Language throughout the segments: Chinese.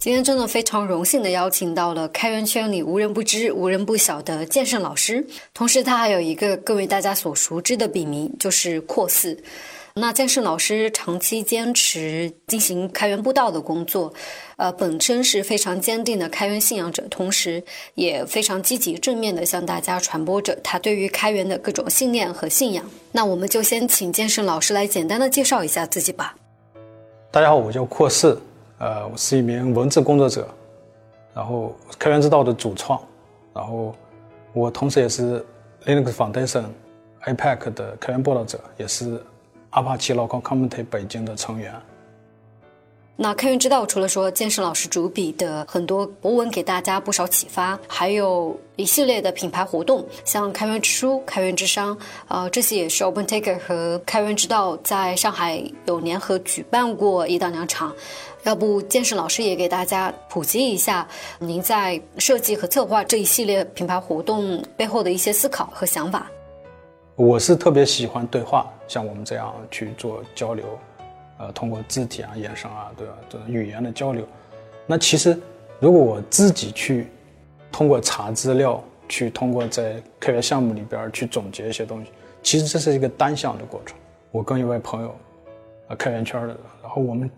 今天真的非常荣幸的邀请到了开源圈里无人不知、无人不晓的剑圣老师，同时他还有一个更为大家所熟知的笔名，就是阔四。那剑圣老师长期坚持进行开源布道的工作，呃，本身是非常坚定的开源信仰者，同时也非常积极正面的向大家传播着他对于开源的各种信念和信仰。那我们就先请剑圣老师来简单的介绍一下自己吧。大家好，我叫阔四。呃，我是一名文字工作者，然后开源之道的主创，然后我同时也是 Linux Foundation APAC 的开源报道者，也是阿帕奇 Local Community 北京的成员。那开源之道除了说剑圣老师主笔的很多博文给大家不少启发，还有一系列的品牌活动，像开源之书、开源之商，呃，这些也是 OpenTaker 和开源之道在上海有联合举办过一到两场。要不，剑圣老师也给大家普及一下您在设计和策划这一系列品牌活动背后的一些思考和想法。我是特别喜欢对话，像我们这样去做交流。呃，通过肢体啊、眼神啊，对吧？这种语言的交流。那其实，如果我自己去通过查资料，去通过在开源项目里边去总结一些东西，其实这是一个单向的过程。我跟一位朋友，呃，开源圈的，然后我们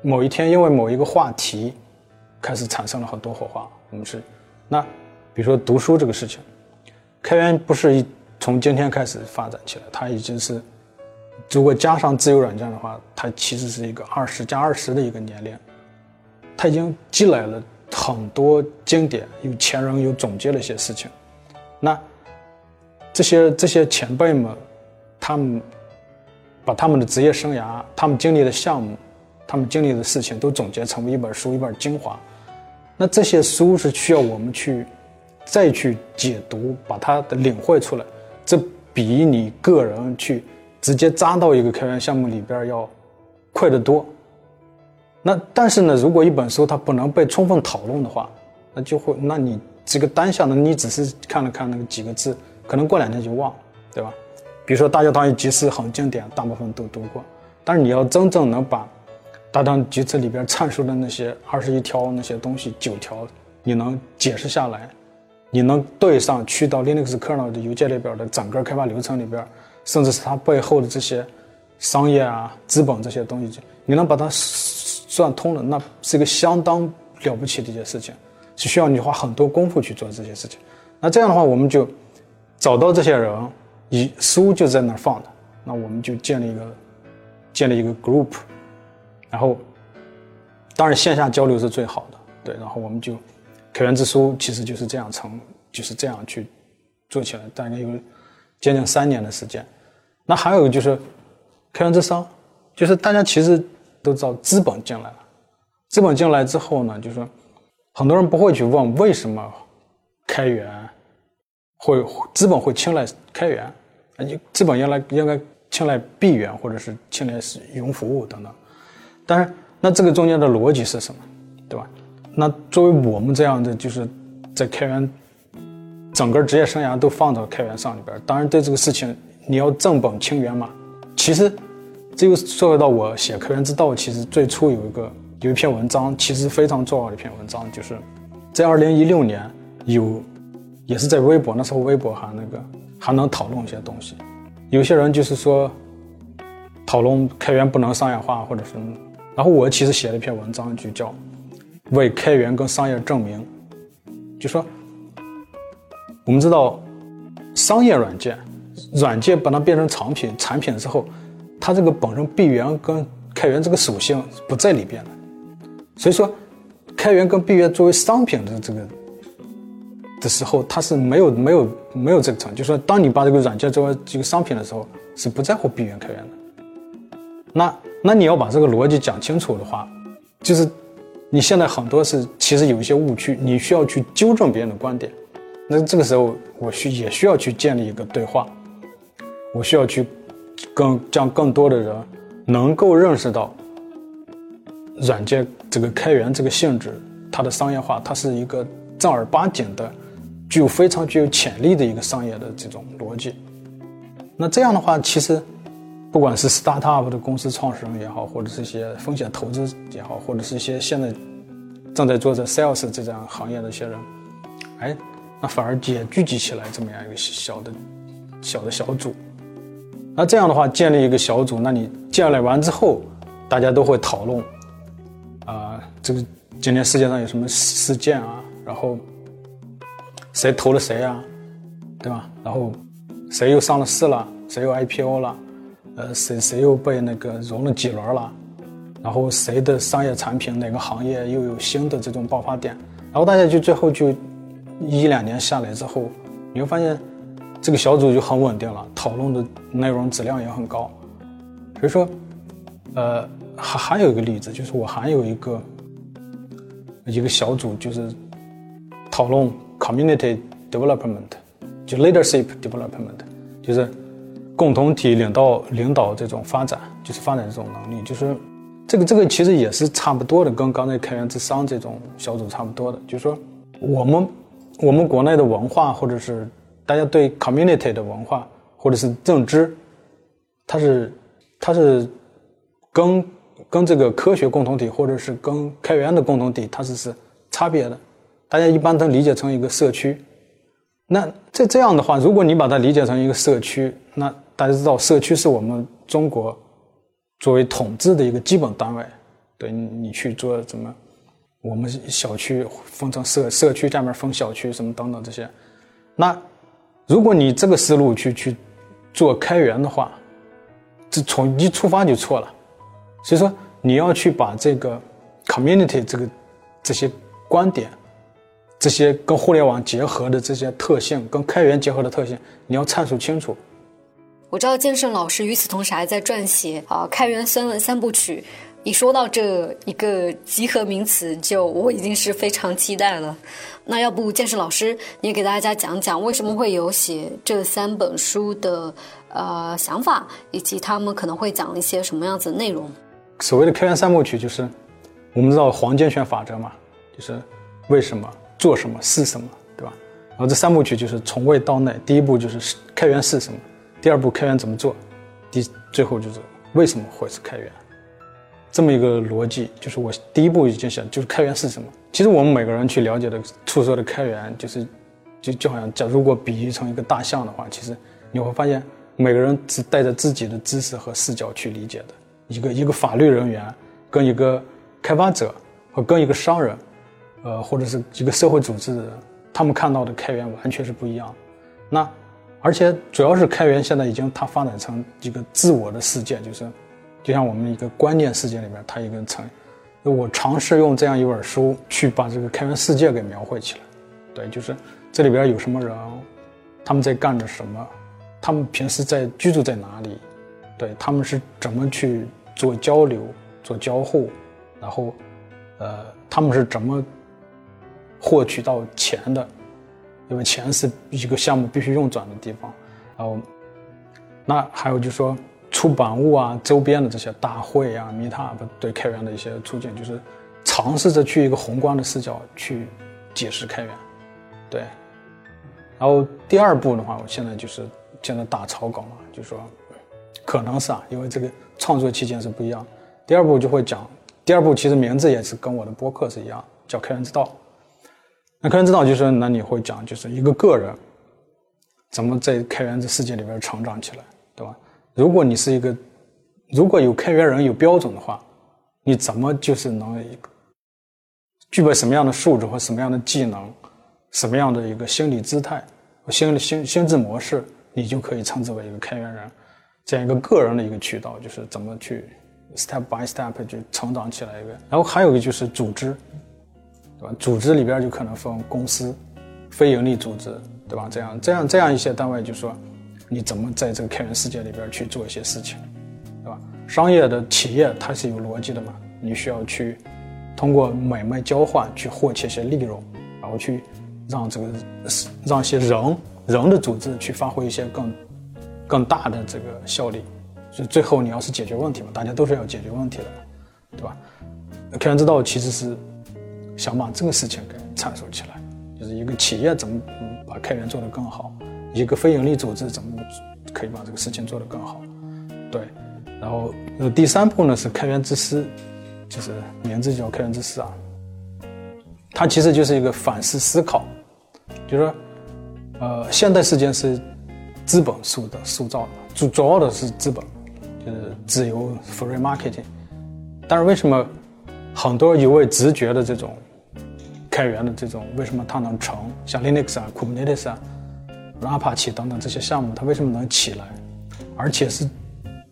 某一天因为某一个话题开始产生了很多火花。我们是，那比如说读书这个事情，开源不是一从今天开始发展起来，它已经是。如果加上自由软件的话，它其实是一个二十加二十的一个年龄，它已经积累了很多经典，有前人有总结了一些事情。那这些这些前辈们，他们把他们的职业生涯、他们经历的项目、他们经历的事情都总结成为一本书、一本精华。那这些书是需要我们去再去解读，把它的领会出来。这比你个人去。直接扎到一个开源项目里边要快得多。那但是呢，如果一本书它不能被充分讨论的话，那就会，那你这个单向的，你只是看了看那个几个字，可能过两天就忘了，对吧？比如说《大教堂与集市》很经典，大部分都读过。但是你要真正能把《大教堂集市》里边阐述的那些二十一条那些东西九条，你能解释下来，你能对上去到 Linux kernel 的邮件列表的整个开发流程里边。甚至是它背后的这些商业啊、资本这些东西，你能把它算通了，那是一个相当了不起的一件事情，是需要你花很多功夫去做这些事情。那这样的话，我们就找到这些人，以书就在那儿放的，那我们就建立一个建立一个 group，然后当然线下交流是最好的，对，然后我们就开源之书其实就是这样成就是这样去做起来，大概有。将近三年的时间，那还有就是开源之商，就是大家其实都知道资本进来了，资本进来之后呢，就是很多人不会去问为什么开源会资本会青睐开源，啊，你资本应该应该青睐闭源或者是青睐是云服务等等，但是那这个中间的逻辑是什么，对吧？那作为我们这样的就是在开源。整个职业生涯都放到开源上里边，当然对这个事情你要正本清源嘛。其实这又说到我写开源之道，其实最初有一个有一篇文章，其实非常重要的一篇文章，就是在二零一六年有，也是在微博，那时候微博还那个还能讨论一些东西。有些人就是说讨论开源不能商业化，或者是，然后我其实写了一篇文章，就叫为开源跟商业证明。就说我们知道商业软件，软件把它变成产品产品之后，它这个本身闭源跟开源这个属性不在里边的，所以说开源跟闭源作为商品的这个的时候，它是没有没有没有这个层，就是说当你把这个软件作为这个商品的时候，是不在乎闭源开源的。那那你要把这个逻辑讲清楚的话，就是你现在很多是其实有一些误区，你需要去纠正别人的观点。那这个时候我需也需要去建立一个对话，我需要去更让更多的人能够认识到软件这个开源这个性质，它的商业化，它是一个正儿八经的。具有非常具有潜力的一个商业的这种逻辑，那这样的话，其实不管是 startup 的公司创始人也好，或者是一些风险投资也好，或者是一些现在正在做着 sales 这样行业的一些人，哎，那反而也聚集起来这么样一个小的、小的小组。那这样的话，建立一个小组，那你建立完之后，大家都会讨论啊，这个今天世界上有什么事件啊，然后。谁投了谁啊，对吧？然后谁又上了市了？谁又 IPO 了？呃，谁谁又被那个融了几轮了？然后谁的商业产品哪个行业又有新的这种爆发点？然后大家就最后就一两年下来之后，你会发现这个小组就很稳定了，讨论的内容质量也很高。所以说，呃，还还有一个例子，就是我还有一个一个小组，就是讨论。Community development，就 leadership development，就是共同体领导领导这种发展，就是发展这种能力，就是这个这个其实也是差不多的，跟刚才开源智商这种小组差不多的。就是说，我们我们国内的文化，或者是大家对 community 的文化，或者是认知，它是它是跟跟这个科学共同体，或者是跟开源的共同体，它是是差别的。大家一般都理解成一个社区，那这这样的话，如果你把它理解成一个社区，那大家知道，社区是我们中国作为统治的一个基本单位。对你去做什么，我们小区分成社社区，下面分小区什么等等这些。那如果你这个思路去去做开源的话，这从一出发就错了。所以说，你要去把这个 community 这个这些观点。这些跟互联网结合的这些特性，跟开源结合的特性，你要阐述清楚。我知道建胜老师与此同时还在撰写啊开源三文三部曲。一说到这一个集合名词，就我已经是非常期待了。那要不建胜老师，你也给大家讲讲为什么会有写这三本书的呃想法，以及他们可能会讲一些什么样子的内容？所谓的开源三部曲，就是我们知道黄金圈法则嘛，就是为什么。做什么是什么，对吧？然后这三部曲就是从外到内，第一步就是开源是什么，第二步开源怎么做，第最后就是为什么会是开源，这么一个逻辑。就是我第一步已经想，就是开源是什么。其实我们每个人去了解的、触说的开源，就是就就好像，假如果比喻成一个大象的话，其实你会发现每个人是带着自己的知识和视角去理解的。一个一个法律人员跟一个开发者和跟一个商人。呃，或者是一个社会组织的人，他们看到的开源完全是不一样。那而且主要是开源现在已经它发展成一个自我的世界，就是就像我们一个观念世界里面，它一个成。我尝试用这样一本书去把这个开源世界给描绘起来。对，就是这里边有什么人，他们在干着什么，他们平时在居住在哪里，对他们是怎么去做交流、做交互，然后呃，他们是怎么。获取到钱的，因为钱是一个项目必须运转的地方。然后，那还有就是说出版物啊、周边的这些大会啊、Meetup 对开源的一些促进，就是尝试着去一个宏观的视角去解释开源。对。然后第二步的话，我现在就是现在打草稿嘛，就说可能是啊，因为这个创作期间是不一样。第二步就会讲，第二步其实名字也是跟我的播客是一样，叫开源之道。那开源之道就是，那你会讲，就是一个个人怎么在开源这世界里边成长起来，对吧？如果你是一个，如果有开源人有标准的话，你怎么就是能具备什么样的素质或什么样的技能，什么样的一个心理姿态和、心理心心智模式，你就可以称之为一个开源人，这样一个个人的一个渠道，就是怎么去 step by step 就成长起来一个。然后还有一个就是组织，对吧？组织里边就可能分公司、非盈利组织，对吧？这样这样这样一些单位，就说你怎么在这个开源世界里边去做一些事情，对吧？商业的企业它是有逻辑的嘛，你需要去通过买卖交换去获取一些利润，然后去。让这个让一些人人的组织去发挥一些更更大的这个效力，所以最后你要是解决问题嘛，大家都是要解决问题的，对吧？开源之道其实是想把这个事情给阐述起来，就是一个企业怎么把开源做得更好，一个非营利组织怎么可以把这个事情做得更好，对。然后呃第三步呢是开源之师，就是名字叫开源之师啊，它其实就是一个反思思考。就是说，呃，现代世界是资本塑的塑造的，主主要的是资本，就是自由 free marketing。但是为什么很多有位直觉的这种开源的这种，为什么它能成？像 Linux 啊、Kubernetes 啊、Apache 等等这些项目，它为什么能起来？而且是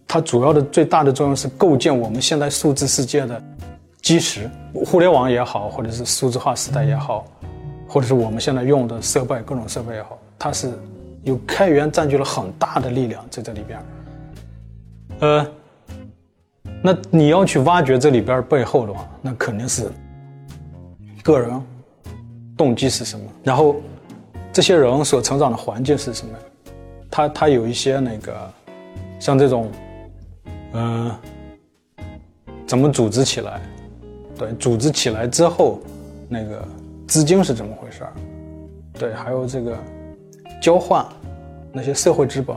它主要的最大的作用是构建我们现在数字世界的基石，互联网也好，或者是数字化时代也好。或者是我们现在用的设备，各种设备也好，它是有开源占据了很大的力量在这里边。呃，那你要去挖掘这里边背后的话，那肯定是个人动机是什么，然后这些人所成长的环境是什么，他他有一些那个像这种，嗯，怎么组织起来？对，组织起来之后，那个。资金是怎么回事儿？对，还有这个交换那些社会资本，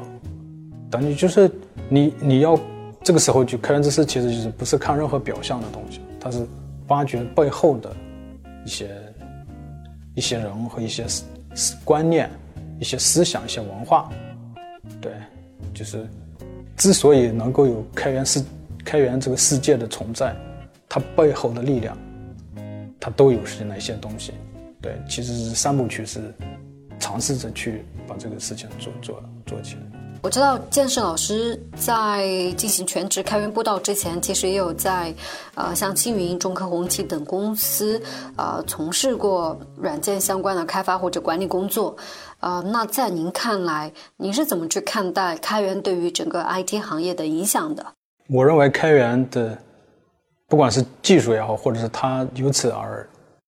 等于就是你你要这个时候就开源知识，其实就是不是看任何表象的东西，它是挖掘背后的一些一些人和一些事观念、一些思想、一些文化。对，就是之所以能够有开源世开源这个世界的存在，它背后的力量。它都有是哪些东西？对，其实是三部曲是尝试着去把这个事情做做做起来。我知道建设老师在进行全职开源布道之前，其实也有在呃像青云、中科红旗等公司呃从事过软件相关的开发或者管理工作。呃，那在您看来，您是怎么去看待开源对于整个 IT 行业的影响的？我认为开源的。不管是技术也好，或者是它由此而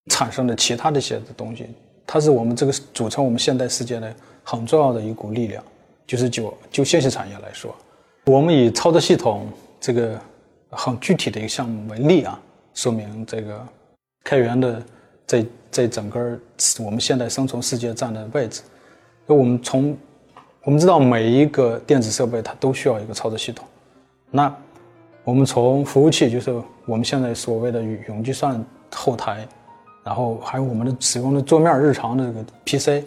产生的其他的一些东西，它是我们这个组成我们现代世界的很重要的一股力量。就是就就信息产业来说，我们以操作系统这个很具体的一个项目为例啊，说明这个开源的在在整个我们现代生存世界占的位置。那我们从我们知道每一个电子设备它都需要一个操作系统，那。我们从服务器，就是我们现在所谓的云计算后台，然后还有我们的使用的桌面日常的这个 PC，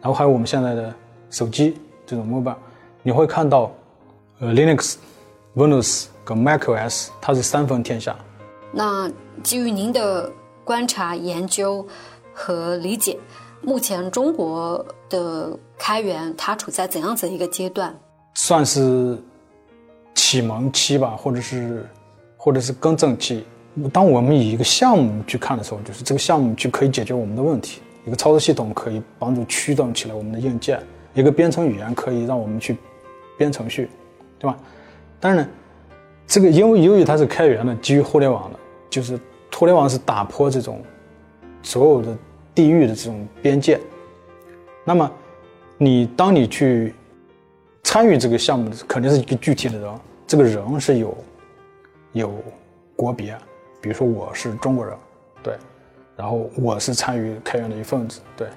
然后还有我们现在的手机这种 mobile，你会看到，呃，Linux、Windows 跟 macOS 它是三分天下。那基于您的观察、研究和理解，目前中国的开源它处在怎样子一个阶段？算是。启蒙期吧，或者是，或者是更正期。当我们以一个项目去看的时候，就是这个项目就可以解决我们的问题。一个操作系统可以帮助驱动起来我们的硬件，一个编程语言可以让我们去编程序，对吧？当然，这个因为由于它是开源的，基于互联网的，就是互联网是打破这种所有的地域的这种边界。那么，你当你去参与这个项目的，肯定是一个具体的人。这个人是有有国别，比如说我是中国人，对，然后我是参与开源的一份子，对，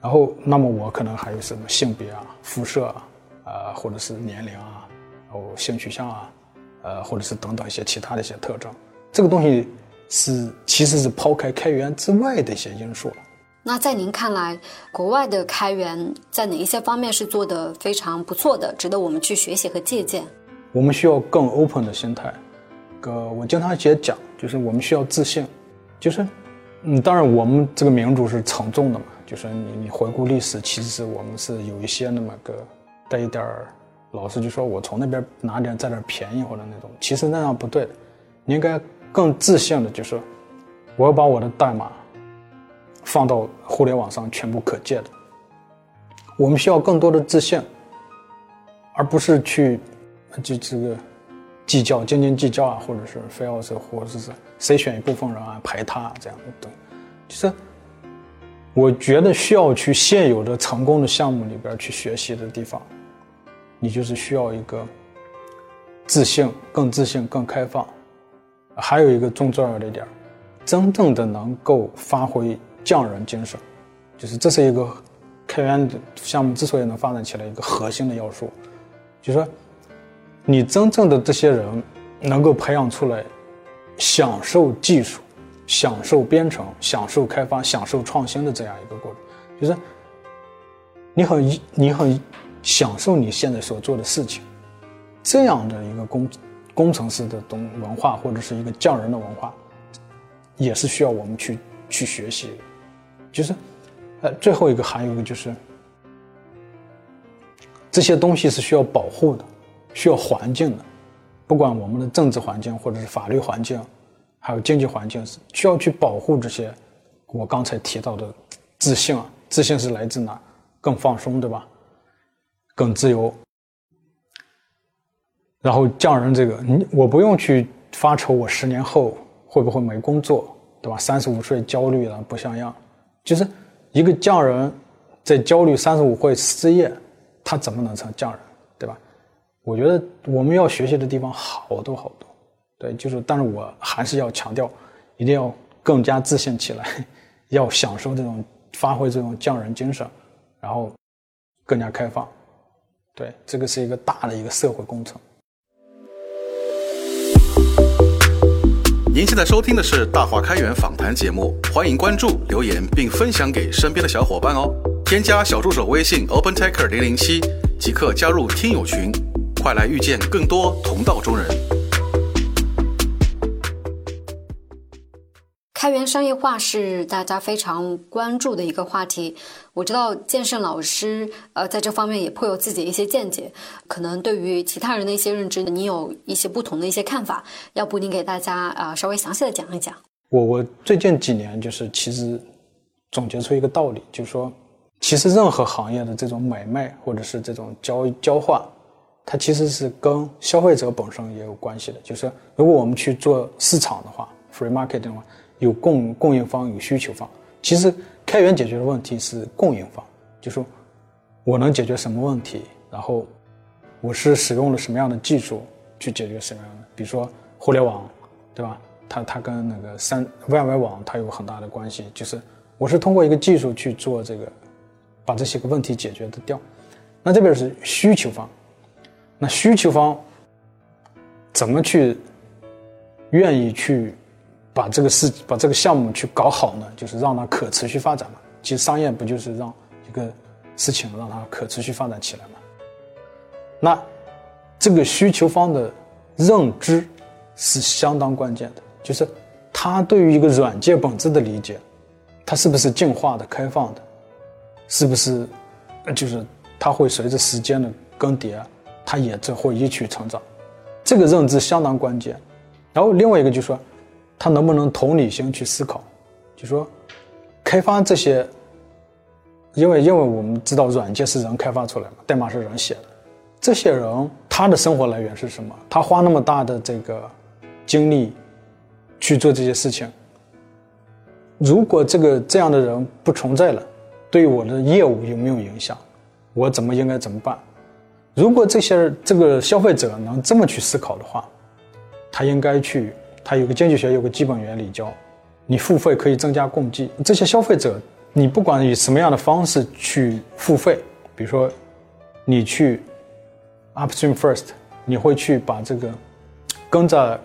然后那么我可能还有什么性别啊、肤色啊，呃，或者是年龄啊，然后性取向啊，呃，或者是等等一些其他的一些特征，这个东西是其实是抛开开源之外的一些因素了。那在您看来，国外的开源在哪一些方面是做的非常不错的，值得我们去学习和借鉴？我们需要更 open 的心态，呃，我经常也讲，就是我们需要自信，就是，嗯，当然我们这个民主是承重的嘛，就是你你回顾历史，其实我们是有一些那么个带一点儿，老师就说我从那边拿点占点便宜或者那种，其实那样不对的，你应该更自信的，就是我要把我的代码放到互联网上全部可见的。我们需要更多的自信，而不是去就这个计较、斤斤计较啊，或者是非要是或者是谁选一部分人啊排他啊这样的等，其实。我觉得需要去现有的成功的项目里边去学习的地方，你就是需要一个自信、更自信、更开放。还有一个重重要的一点，真正的能够发挥匠人精神，就是这是一个开源项目之所以能发展起来一个核心的要素，就是说，你真正的这些人能够培养出来享受技术。享受编程、享受开发、享受创新的这样一个过程，就是你很你很享受你现在所做的事情，这样的一个工工程师的东文化或者是一个匠人的文化，也是需要我们去去学习的。就是，呃，最后一个还有一个就是，这些东西是需要保护的，需要环境的，不管我们的政治环境或者是法律环境。还有经济环境是需要去保护这些，我刚才提到的自信啊，自信是来自哪？更放松，对吧？更自由。然后匠人这个，你我不用去发愁我十年后会不会没工作，对吧？三十五岁焦虑了不像样，就是一个匠人，在焦虑三十五岁失业，他怎么能成匠人，对吧？我觉得我们要学习的地方好多好多。对，就是，但是我还是要强调，一定要更加自信起来，要享受这种发挥这种匠人精神，然后更加开放。对，这个是一个大的一个社会工程。您现在收听的是大话开源访谈节目，欢迎关注、留言并分享给身边的小伙伴哦。添加小助手微信 open_taker 零零七，即刻加入听友群，快来遇见更多同道中人。开源商业化是大家非常关注的一个话题。我知道剑圣老师呃在这方面也颇有自己一些见解，可能对于其他人的一些认知，你有一些不同的一些看法。要不您给大家啊稍微详细的讲一讲？我我最近几年就是其实总结出一个道理，就是说，其实任何行业的这种买卖或者是这种交交换，它其实是跟消费者本身也有关系的。就是如果我们去做市场的话，free market 的话。有供供应方，有需求方。其实开源解决的问题是供应方，就说我能解决什么问题，然后我是使用了什么样的技术去解决什么样的。比如说互联网，对吧？它它跟那个三外围网它有很大的关系，就是我是通过一个技术去做这个，把这些个问题解决的掉。那这边是需求方，那需求方怎么去愿意去？把这个事，把这个项目去搞好呢，就是让它可持续发展嘛。其实商业不就是让一个事情让它可持续发展起来嘛？那这个需求方的认知是相当关键的，就是他对于一个软件本质的理解，它是不是进化的、开放的，是不是，就是它会随着时间的更迭，它也这会一起成长。这个认知相当关键。然后另外一个就是说。他能不能同理心去思考？就说，开发这些，因为因为我们知道软件是人开发出来嘛，代码是人写的，这些人他的生活来源是什么？他花那么大的这个精力去做这些事情，如果这个这样的人不存在了，对我的业务有没有影响？我怎么应该怎么办？如果这些这个消费者能这么去思考的话，他应该去。它有个经济学有个基本原理叫，你付费可以增加供给。这些消费者，你不管以什么样的方式去付费，比如说，你去 upstream first，你会去把这个跟着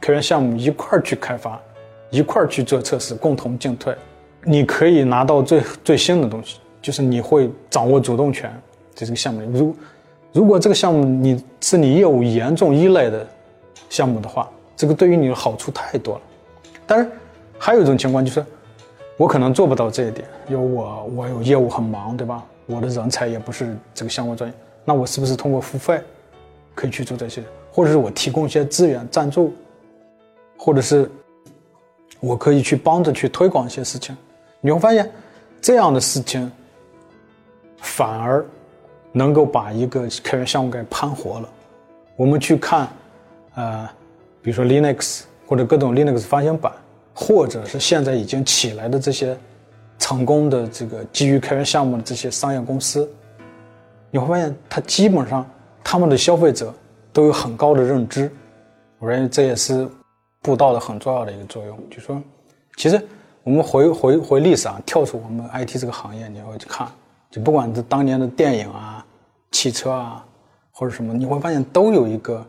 开源项目一块儿去开发，一块儿去做测试，共同进退。你可以拿到最最新的东西，就是你会掌握主动权在这个项目里。如如果这个项目你是你业务严重依赖的项目的话。这个对于你的好处太多了，但是还有一种情况就是，我可能做不到这一点，因为我我有业务很忙，对吧？我的人才也不是这个相关专业，那我是不是通过付费可以去做这些，或者是我提供一些资源赞助，或者是我可以去帮着去推广一些事情？你会发现，这样的事情反而能够把一个开源项目给盘活了。我们去看，呃，比如说 Linux 或者各种 Linux 发行版。或者是现在已经起来的这些成功的这个基于开源项目的这些商业公司，你会发现，它基本上他们的消费者都有很高的认知。我认为这也是布道的很重要的一个作用。就说，其实我们回回回历史啊，跳出我们 IT 这个行业，你会去看，就不管是当年的电影啊、汽车啊，或者什么，你会发现都有一个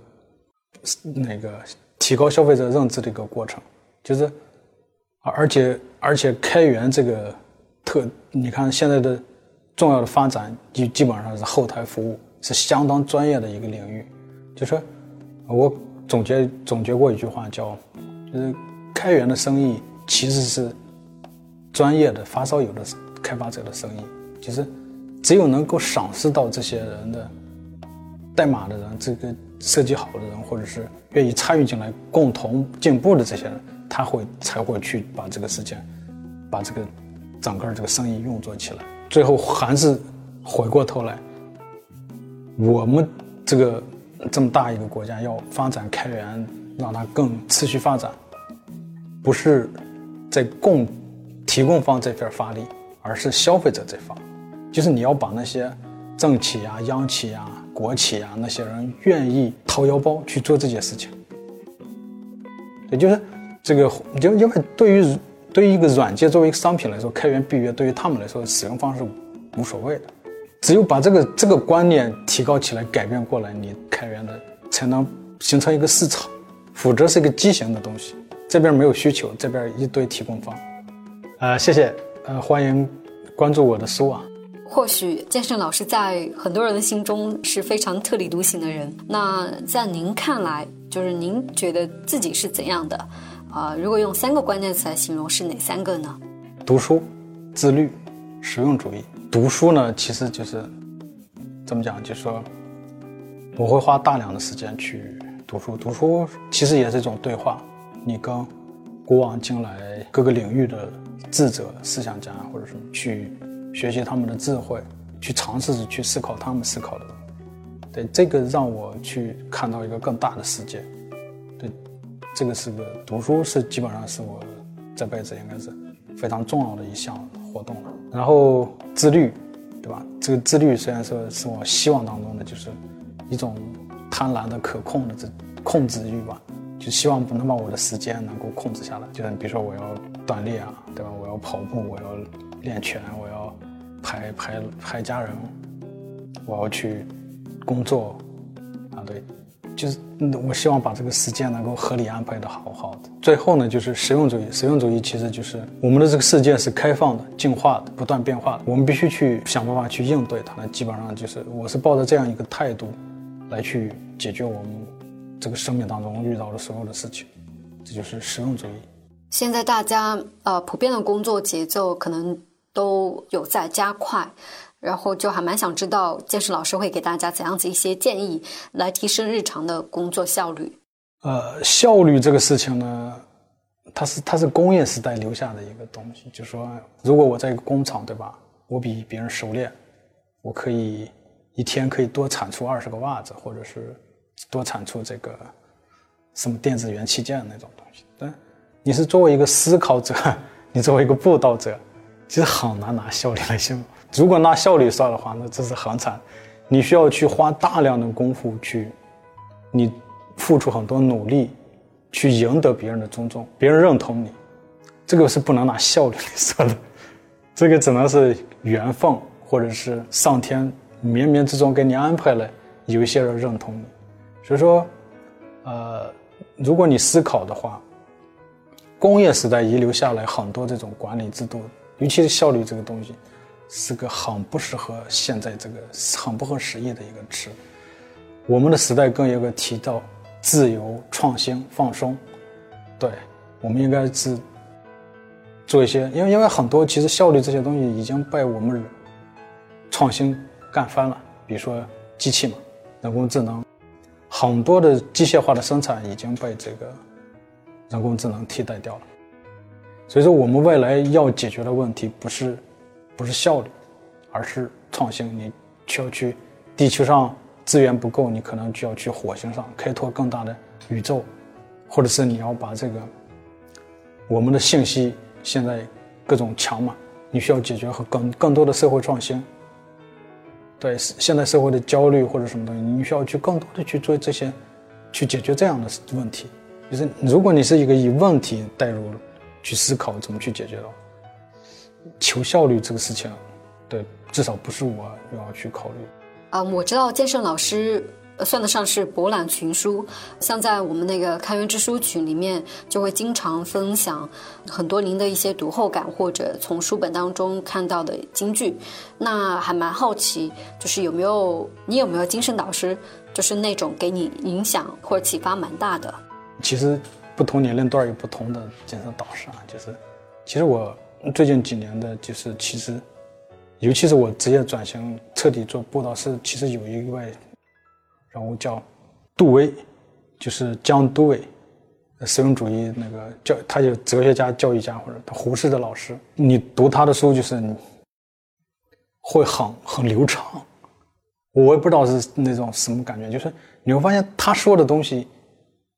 那个提高消费者认知的一个过程，就是。而且而且开源这个特，你看现在的重要的发展，基基本上是后台服务，是相当专业的一个领域。就说，我总结总结过一句话，叫，就是开源的生意其实是专业的发烧友的开发者的生意。就是，只有能够赏识到这些人的代码的人，这个设计好的人，或者是愿意参与进来共同进步的这些人。他会才会去把这个事情，把这个整个这个生意运作起来。最后还是回过头来，我们这个这么大一个国家要发展开源，让它更持续发展，不是在供提供方这边发力，而是消费者这方。就是你要把那些政企啊、央企啊、国企啊那些人愿意掏腰包去做这件事情，也就是。这个就因为对于对于一个软件作为一个商品来说，开源闭源对于他们来说使用方式无所谓的。只有把这个这个观念提高起来，改变过来，你开源的才能形成一个市场，否则是一个畸形的东西。这边没有需求，这边一堆提供方。呃，谢谢，呃，欢迎关注我的书啊。或许健身老师在很多人的心中是非常特立独行的人。那在您看来，就是您觉得自己是怎样的？啊，如果用三个关键词来形容，是哪三个呢？读书、自律、实用主义。读书呢，其实就是怎么讲？就是说，我会花大量的时间去读书。读书其实也是一种对话，你跟古往今来各个领域的智者、思想家，或者什么，去学习他们的智慧，去尝试着去思考他们思考的。对，这个让我去看到一个更大的世界。对。这个是个读书是基本上是我这辈子应该是非常重要的一项活动了。然后自律，对吧？这个自律虽然说是我希望当中的，就是一种贪婪的可控的这控制欲吧，就希望不能把我的时间能够控制下来。就是比如说我要锻炼啊，对吧？我要跑步，我要练拳，我要拍拍拍家人，我要去工作啊，对。就是我希望把这个时间能够合理安排的好好的。最后呢，就是实用主义。实用主义其实就是我们的这个世界是开放的、进化的、不断变化的，我们必须去想办法去应对它。那基本上就是我是抱着这样一个态度，来去解决我们这个生命当中遇到的所有的事情。这就是实用主义。现在大家呃普遍的工作节奏可能都有在加快。然后就还蛮想知道，健身老师会给大家怎样子一些建议，来提升日常的工作效率。呃，效率这个事情呢，它是它是工业时代留下的一个东西。就是说，如果我在一个工厂，对吧？我比别人熟练，我可以一天可以多产出二十个袜子，或者是多产出这个什么电子元器件那种东西。但你是作为一个思考者，你作为一个布道者，其实很难拿效率来形容。如果拿效率算的话，那这是很惨。你需要去花大量的功夫去，你付出很多努力，去赢得别人的尊重，别人认同你，这个是不能拿效率来算的。这个只能是缘分，或者是上天冥冥之中给你安排了，有一些人认同你。所以说，呃，如果你思考的话，工业时代遗留下来很多这种管理制度，尤其是效率这个东西。是个很不适合现在这个很不合时宜的一个词。我们的时代更应该提到自由、创新、放松。对，我们应该是做一些，因为因为很多其实效率这些东西已经被我们创新干翻了，比如说机器嘛，人工智能，很多的机械化的生产已经被这个人工智能替代掉了。所以说，我们未来要解决的问题不是不是效率，而是创新。你需要去地球上资源不够，你可能就要去火星上开拓更大的宇宙，或者是你要把这个我们的信息现在各种强嘛，你需要解决和更更多的社会创新。对现在社会的焦虑或者什么东西，你需要去更多的去做这些，去解决这样的问题。就是如果你是一个以问题带入去思考怎么去解决了，求效率这个事情，对，至少不是我要去考虑。啊，我知道健身老师算得上是博览群书，像在我们那个开源之书群里面，就会经常分享很多您的一些读后感或者从书本当中看到的金句。那还蛮好奇，就是有没有你有没有精神导师，就是那种给你影响或者启发蛮大的？其实不同年龄段有不同的健身导师啊，就是其实我最近几年的就是其实。尤其是我职业转型彻底做布道师，其实有一位人物叫杜威，就是江杜威，实用主义那个教，他就哲学家、教育家或者胡适的老师。你读他的书，就是你会很很流畅。我也不知道是那种什么感觉，就是你会发现他说的东西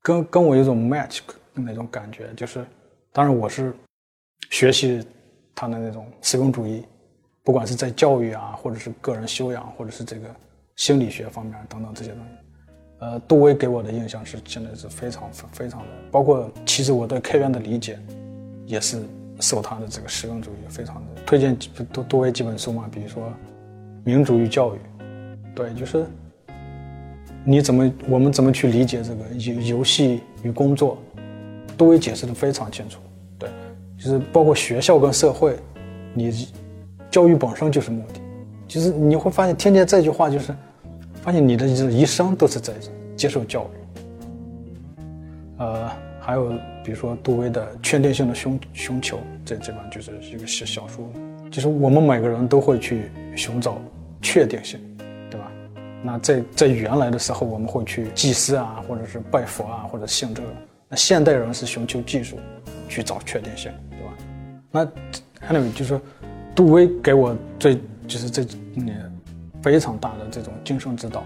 跟跟我有种 match 那种感觉。就是当然我是学习他的那种实用主义。不管是在教育啊，或者是个人修养，或者是这个心理学方面等等这些东西，呃，杜威给我的印象是现在是非常非常的，包括其实我对开源的理解，也是受他的这个实用主义非常的推荐几杜杜威几本书嘛，比如说《民主与教育》，对，就是你怎么我们怎么去理解这个游游戏与工作，杜威解释的非常清楚，对，就是包括学校跟社会，你。教育本身就是目的，就是你会发现，天天这句话就是，发现你的一生都是在接受教育。呃，还有比如说杜威的《确定性的寻寻求》，这这本就是一个小小说，就是我们每个人都会去寻找确定性？那在在原来的时候，我们会去祭祀啊，或者是拜佛啊，或者信这个。那现代人是寻求技术去找确定性，对吧？那 anyway 就是。杜威给我最就是这几年非常大的这种精神指导，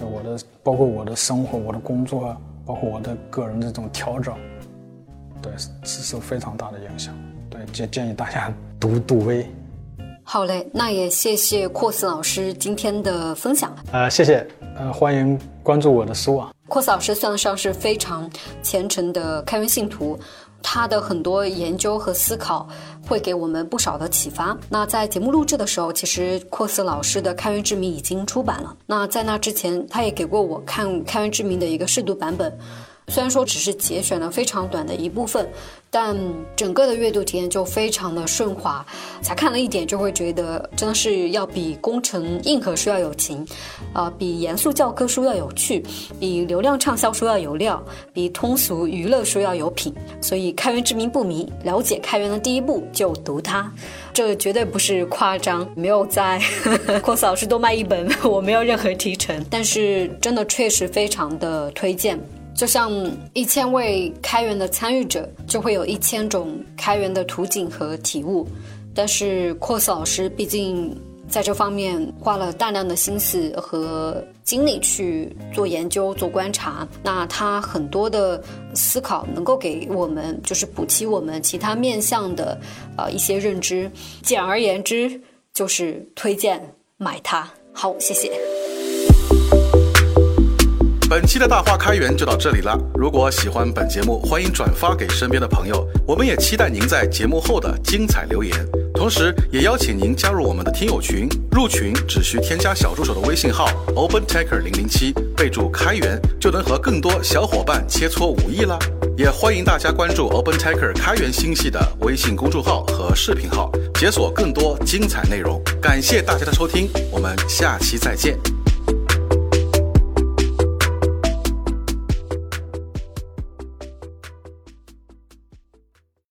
我的包括我的生活、我的工作，包括我的个人这种调整，对，是受非常大的影响。对，建建议大家读杜威。好嘞，那也谢谢阔斯老师今天的分享。呃，谢谢，呃，欢迎关注我的书啊。阔斯老师算得上是非常虔诚的开源信徒。他的很多研究和思考会给我们不少的启发。那在节目录制的时候，其实阔斯老师的《开源之谜》已经出版了。那在那之前，他也给过我看《开源之谜》的一个试读版本。虽然说只是节选了非常短的一部分，但整个的阅读体验就非常的顺滑。才看了一点，就会觉得真的是要比工程硬核书要有情，啊，比严肃教科书要有趣，比流量畅销书要有料，比通俗娱乐书要有品。所以开源之谜不迷，了解开源的第一步就读它，这绝对不是夸张。没有在阔斯老师多卖一本，我没有任何提成，但是真的确实非常的推荐。就像一千位开源的参与者，就会有一千种开源的图景和体悟。但是阔斯老师毕竟在这方面花了大量的心思和精力去做研究、做观察，那他很多的思考能够给我们就是补齐我们其他面向的呃一些认知。简而言之，就是推荐买它。好，谢谢。本期的大话开源就到这里了。如果喜欢本节目，欢迎转发给身边的朋友。我们也期待您在节目后的精彩留言，同时也邀请您加入我们的听友群。入群只需添加小助手的微信号 OpenTaker 零零七，备注开源，就能和更多小伙伴切磋武艺啦。也欢迎大家关注 OpenTaker 开源星系的微信公众号和视频号，解锁更多精彩内容。感谢大家的收听，我们下期再见。